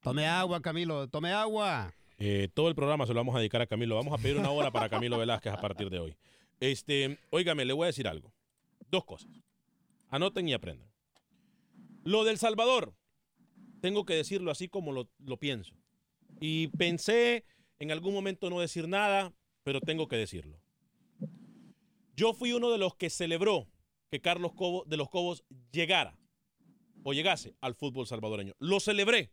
Tome agua, Camilo, tome agua. Eh, todo el programa se lo vamos a dedicar a Camilo. Vamos a pedir una hora para Camilo Velázquez a partir de hoy. Este, óigame, le voy a decir algo. Dos cosas. Anoten y aprendan. Lo del Salvador, tengo que decirlo así como lo, lo pienso. Y pensé en algún momento no decir nada, pero tengo que decirlo. Yo fui uno de los que celebró que Carlos Cobo, de los Cobos llegara o llegase al fútbol salvadoreño. Lo celebré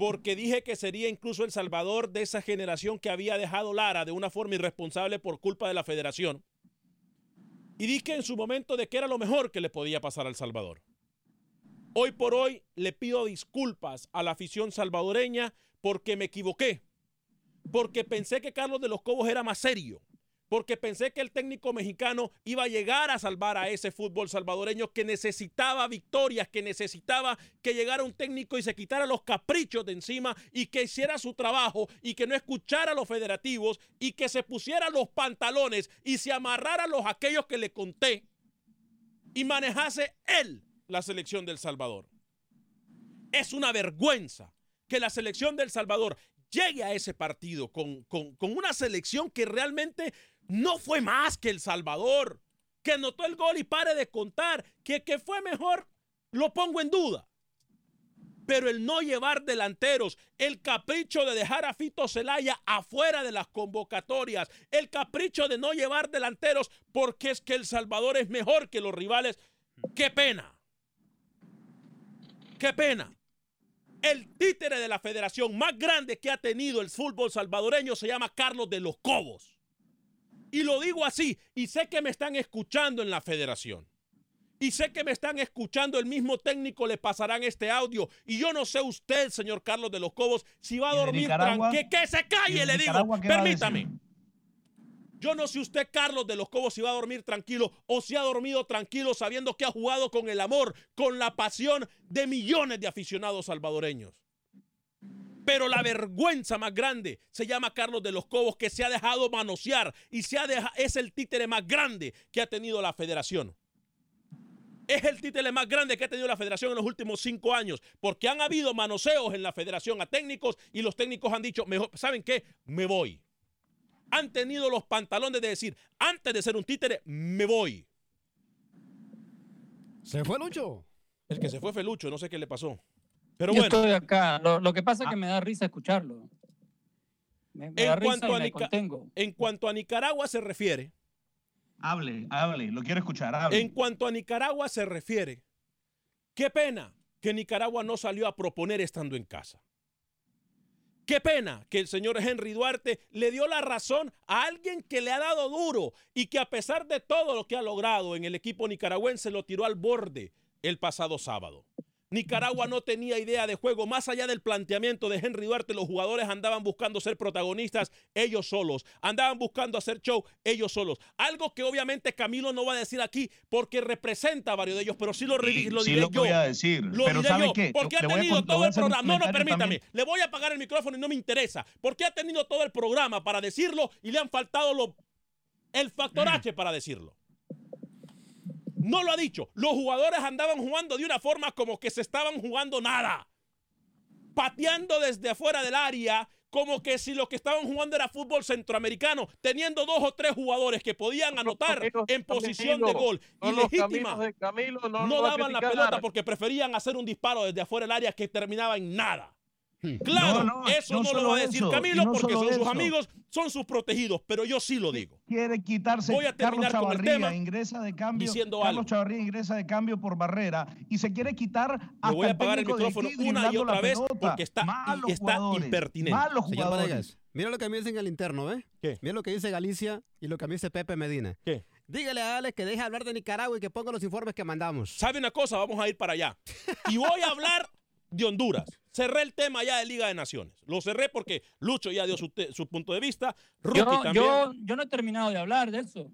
porque dije que sería incluso el salvador de esa generación que había dejado Lara de una forma irresponsable por culpa de la federación. Y dije en su momento de que era lo mejor que le podía pasar al Salvador. Hoy por hoy le pido disculpas a la afición salvadoreña porque me equivoqué. Porque pensé que Carlos de los Cobos era más serio. Porque pensé que el técnico mexicano iba a llegar a salvar a ese fútbol salvadoreño que necesitaba victorias, que necesitaba que llegara un técnico y se quitara los caprichos de encima y que hiciera su trabajo y que no escuchara a los federativos y que se pusiera los pantalones y se amarrara a los aquellos que le conté y manejase él la selección del Salvador. Es una vergüenza que la selección del Salvador llegue a ese partido con, con, con, una selección que realmente no fue más que El Salvador, que anotó el gol y pare de contar, que, que fue mejor, lo pongo en duda. Pero el no llevar delanteros, el capricho de dejar a Fito Celaya afuera de las convocatorias, el capricho de no llevar delanteros porque es que El Salvador es mejor que los rivales, qué pena. Qué pena. El títere de la federación más grande que ha tenido el fútbol salvadoreño se llama Carlos de los Cobos. Y lo digo así, y sé que me están escuchando en la federación. Y sé que me están escuchando, el mismo técnico le pasarán este audio. Y yo no sé usted, señor Carlos de los Cobos, si va a dormir tranquilo. Que se calle, le digo. Permítame. Yo no sé usted, Carlos de los Cobos, si va a dormir tranquilo o si ha dormido tranquilo sabiendo que ha jugado con el amor, con la pasión de millones de aficionados salvadoreños. Pero la vergüenza más grande se llama Carlos de los Cobos, que se ha dejado manosear y se ha es el títere más grande que ha tenido la federación. Es el títere más grande que ha tenido la federación en los últimos cinco años, porque han habido manoseos en la federación a técnicos y los técnicos han dicho, mejor, ¿saben qué? Me voy han tenido los pantalones de decir, antes de ser un títere, me voy. ¿Se fue Lucho? El que se fue fue Lucho, no sé qué le pasó. Pero Yo bueno. estoy acá. Lo, lo que pasa es que me da risa escucharlo. Me, me da En risa cuanto, y a me contengo. en cuanto a Nicaragua se refiere, Hable, hable, lo quiero escuchar, hable. en cuanto a Nicaragua se refiere, qué pena que Nicaragua no salió a proponer estando en casa. Qué pena que el señor Henry Duarte le dio la razón a alguien que le ha dado duro y que a pesar de todo lo que ha logrado en el equipo nicaragüense lo tiró al borde el pasado sábado. Nicaragua no tenía idea de juego. Más allá del planteamiento de Henry Duarte, los jugadores andaban buscando ser protagonistas ellos solos. Andaban buscando hacer show ellos solos. Algo que obviamente Camilo no va a decir aquí porque representa a varios de ellos, pero sí lo, Sí, lo sí diré lo yo. voy a decir, Lo pero diré ¿sabe yo, qué? Porque ha Le tenido todo el programa. No, no, permítame. también. Le voy a apagar el micrófono y no me interesa. Porque ha tenido todo el programa para decirlo y le han faltado lo- el factor H para decirlo. No lo ha dicho. Los jugadores andaban jugando de una forma como que se estaban jugando nada. Pateando desde afuera del área, como que si lo que estaban jugando era fútbol centroamericano, teniendo dos o tres jugadores que podían anotar en posición de gol. Ilegítima. caminos de Camilo, no, No daban la pelota porque preferían hacer un disparo desde afuera del área que terminaba en nada. Claro, No, no, eso no no, lo va a decir eso, Camilo porque son sus amigos, son sus protegidos, pero yo sí lo digo. quiere quitarse Voy a Carlos terminar con el Chavarría, tema ingresa de cambio. diciendo Carlos algo. Chavarría ingresa de cambio por barrera y se quiere quitar hasta Le voy a apagar el micrófono una y otra vez pelota. porque está, y impertinente. Malos jugadores. Mira lo que me dicen en el interno, ¿ve? ¿Qué? Mira lo que dice Galicia y lo que me dice Pepe Medina. ¿Qué? Dígale a Alex que deje hablar de Nicaragua y que ponga los informes que mandamos. ¿Sabe una cosa? Vamos a ir para allá. Y voy a hablar de Honduras. Cerré el tema ya de Liga de Naciones. Lo cerré porque Lucho ya dio su, su punto de vista. Yo, también. yo, yo no he terminado de hablar de eso.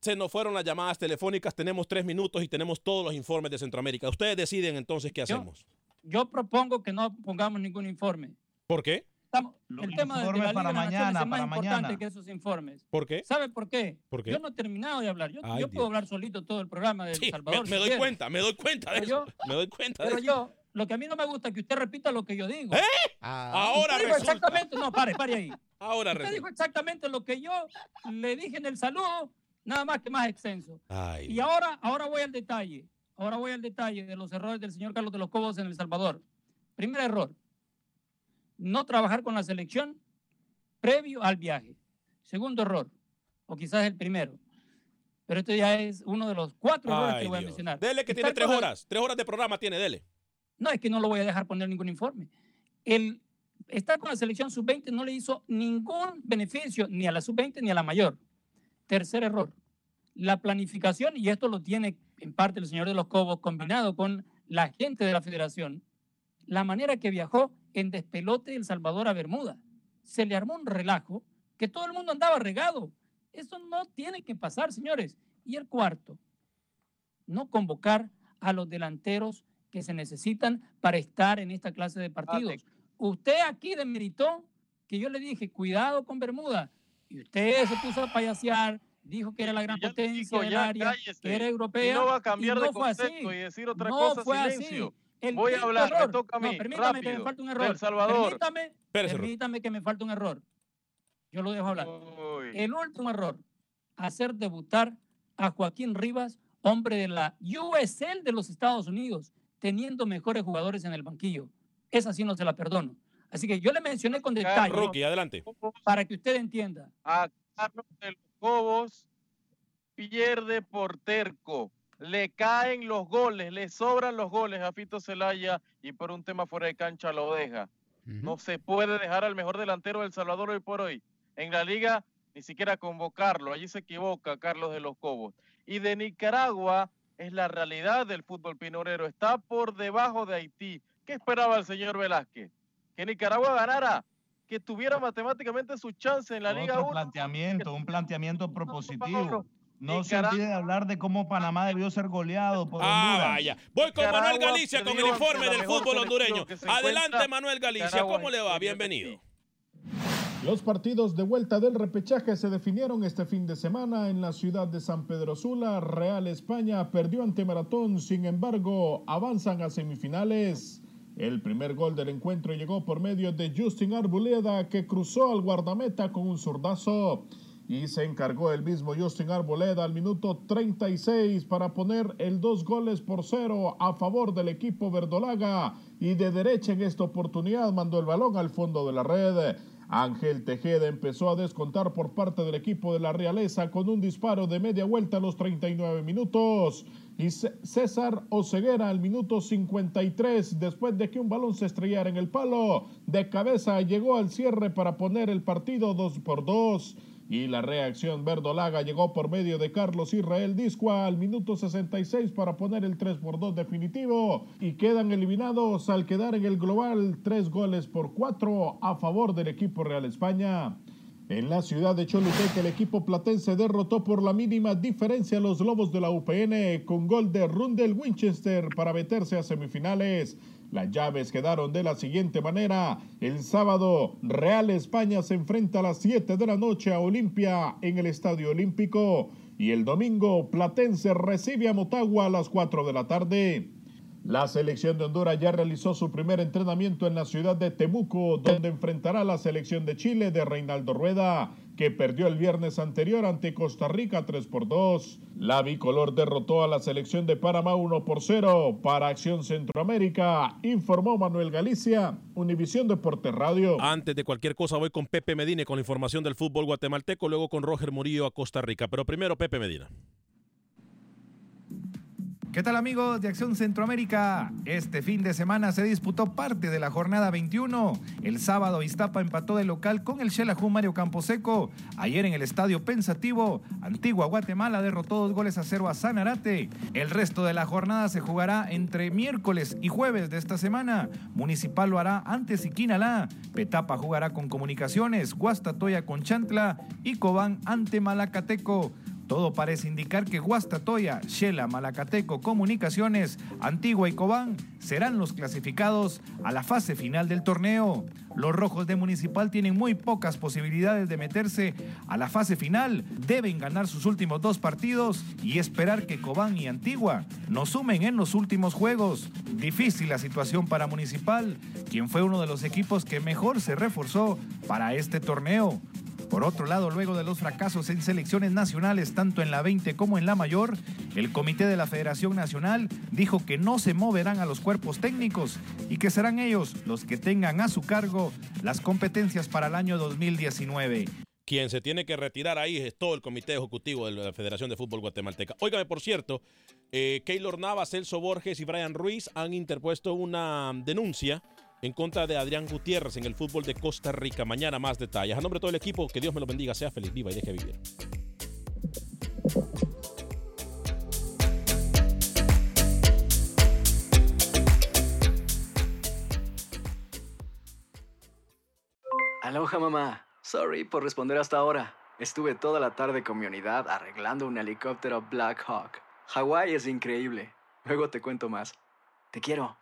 Se nos fueron las llamadas telefónicas. Tenemos tres minutos y tenemos todos los informes de Centroamérica. Ustedes deciden entonces qué Yo- hacemos. Yo propongo que no pongamos ningún informe. ¿Por qué? Estamos- el tema de, de la Liga para de Naciones mañana, es más para importante mañana. que esos informes. ¿Por qué? ¿Sabe por qué? ¿Por qué? Yo no he terminado de hablar. Yo, Ay, yo puedo hablar solito todo el programa de El Sí, Salvador. me si doy quiere. cuenta, me doy cuenta de Pero eso. yo- me doy cuenta de Pero eso. Lo que a mí no me gusta es que usted repita lo que yo digo. ¿Eh? Ah, Ahora Usted dijo exactamente, no, pare, pare ahí. Ahora Usted resulta. dijo exactamente lo que yo le dije en el saludo, nada más que más extenso. Ay, Y ahora, ahora voy al detalle. Ahora voy al detalle de los errores del señor Carlos de los Cobos en El Salvador. Primer error, no trabajar con la selección previo al viaje. Segundo error, o quizás el primero. Pero esto ya es uno de los cuatro errores Ay, que voy a mencionar. Dele que tiene tres horas. Tres horas de programa tiene, dele. No, es que no lo voy a dejar poner ningún informe. El estar con la selección sub-20 no le hizo ningún beneficio ni a la sub-20 ni a la mayor. Tercer error, la planificación, y esto lo tiene en parte el señor de los Cobos combinado con la gente de la federación, la manera que viajó en despelote El Salvador a Bermuda. Se le armó un relajo que todo el mundo andaba regado. Eso no tiene que pasar, señores. Y el cuarto, no convocar a los delanteros que se necesitan para estar en esta clase de partidos. Usted aquí demeritó que yo le dije, cuidado con Bermuda, y usted se puso a payasear, dijo que era la gran potencia del ya área, cállese. que era europea. Y no va a cambiar y de no fue así. concepto y decir otra no cosa, fue silencio. así. El Voy a hablar, me toca a mí, No, permítame que me falta un error. Salvador. Permítame, permítame que me falta un error. Yo lo dejo hablar. El último error, hacer debutar a Joaquín Rivas, hombre de la USL de los Estados Unidos, teniendo mejores jugadores en el banquillo. Esa sí no se la perdono. Así que yo le mencioné con detalle adelante. para que usted entienda. a Carlos de los Cobos pierde por terco. Le caen los goles, le sobran los goles a Fito Celaya y por un tema fuera de cancha lo deja. No se puede dejar al mejor delantero del Salvador hoy por hoy. En la liga ni siquiera convocarlo, allí se equivoca Carlos de los Cobos. Y de Nicaragua es la realidad del fútbol pinorero, está por debajo de Haití. ¿Qué esperaba el señor Velázquez? Que Nicaragua ganara, que tuviera matemáticamente su chance en la Liga Otro 1. planteamiento, un planteamiento propositivo. No se olvide de hablar de cómo Panamá debió ser goleado por Ah, Honduras. vaya. Voy con Nicaragua Manuel Galicia con el informe del fútbol hondureño. Adelante, Manuel Galicia. Nicaragua ¿Cómo le va? Bienvenido. Los partidos de vuelta del repechaje se definieron este fin de semana en la ciudad de San Pedro Sula. Real España perdió ante Maratón, sin embargo, avanzan a semifinales. El primer gol del encuentro llegó por medio de Justin Arboleda, que cruzó al guardameta con un zurdazo. Y se encargó el mismo Justin Arboleda al minuto 36 para poner el dos goles por cero a favor del equipo verdolaga. Y de derecha en esta oportunidad mandó el balón al fondo de la red. Ángel Tejeda empezó a descontar por parte del equipo de la Realeza con un disparo de media vuelta a los 39 minutos. Y César Oceguera al minuto 53, después de que un balón se estrellara en el palo, de cabeza llegó al cierre para poner el partido 2 por 2. Y la reacción verdolaga llegó por medio de Carlos Israel Discua al minuto 66 para poner el 3 por 2 definitivo. Y quedan eliminados al quedar en el global 3 goles por 4 a favor del equipo Real España. En la ciudad de Choluteca, el equipo platense derrotó por la mínima diferencia a los Lobos de la UPN con gol de Rundel Winchester para meterse a semifinales. Las llaves quedaron de la siguiente manera. El sábado, Real España se enfrenta a las 7 de la noche a Olimpia en el Estadio Olímpico. Y el domingo, Platense recibe a Motagua a las 4 de la tarde. La selección de Honduras ya realizó su primer entrenamiento en la ciudad de Temuco, donde enfrentará a la selección de Chile de Reinaldo Rueda, que perdió el viernes anterior ante Costa Rica 3 por 2. La bicolor derrotó a la selección de Panamá 1 por 0 para Acción Centroamérica, informó Manuel Galicia, Univisión Deportes Radio. Antes de cualquier cosa, voy con Pepe Medina con la información del fútbol guatemalteco, luego con Roger Murillo a Costa Rica. Pero primero, Pepe Medina. ¿Qué tal amigos de Acción Centroamérica? Este fin de semana se disputó parte de la jornada 21. El sábado Iztapa empató de local con el Xelajú Mario Camposeco. Ayer en el Estadio Pensativo, Antigua Guatemala derrotó dos goles a cero a Sanarate. El resto de la jornada se jugará entre miércoles y jueves de esta semana. Municipal lo hará ante Siquinalá. Petapa jugará con Comunicaciones, Guastatoya con Chantla y Cobán ante Malacateco. Todo parece indicar que Guastatoya, Shela, Malacateco, Comunicaciones, Antigua y Cobán serán los clasificados a la fase final del torneo. Los rojos de Municipal tienen muy pocas posibilidades de meterse a la fase final. Deben ganar sus últimos dos partidos y esperar que Cobán y Antigua nos sumen en los últimos juegos. Difícil la situación para Municipal, quien fue uno de los equipos que mejor se reforzó para este torneo. Por otro lado, luego de los fracasos en selecciones nacionales, tanto en la 20 como en la mayor, el comité de la Federación Nacional dijo que no se moverán a los cuerpos técnicos y que serán ellos los que tengan a su cargo las competencias para el año 2019. Quien se tiene que retirar ahí es todo el comité ejecutivo de la Federación de Fútbol Guatemalteca. Óigame, por cierto, eh, Keylor Navas, Celso Borges y Brian Ruiz han interpuesto una denuncia en contra de Adrián Gutiérrez en el fútbol de Costa Rica. Mañana más detalles. A nombre de todo el equipo, que Dios me lo bendiga, sea feliz, viva y deje vivir. Aloha mamá. Sorry por responder hasta ahora. Estuve toda la tarde con mi unidad arreglando un helicóptero Black Hawk. Hawái es increíble. Luego te cuento más. Te quiero.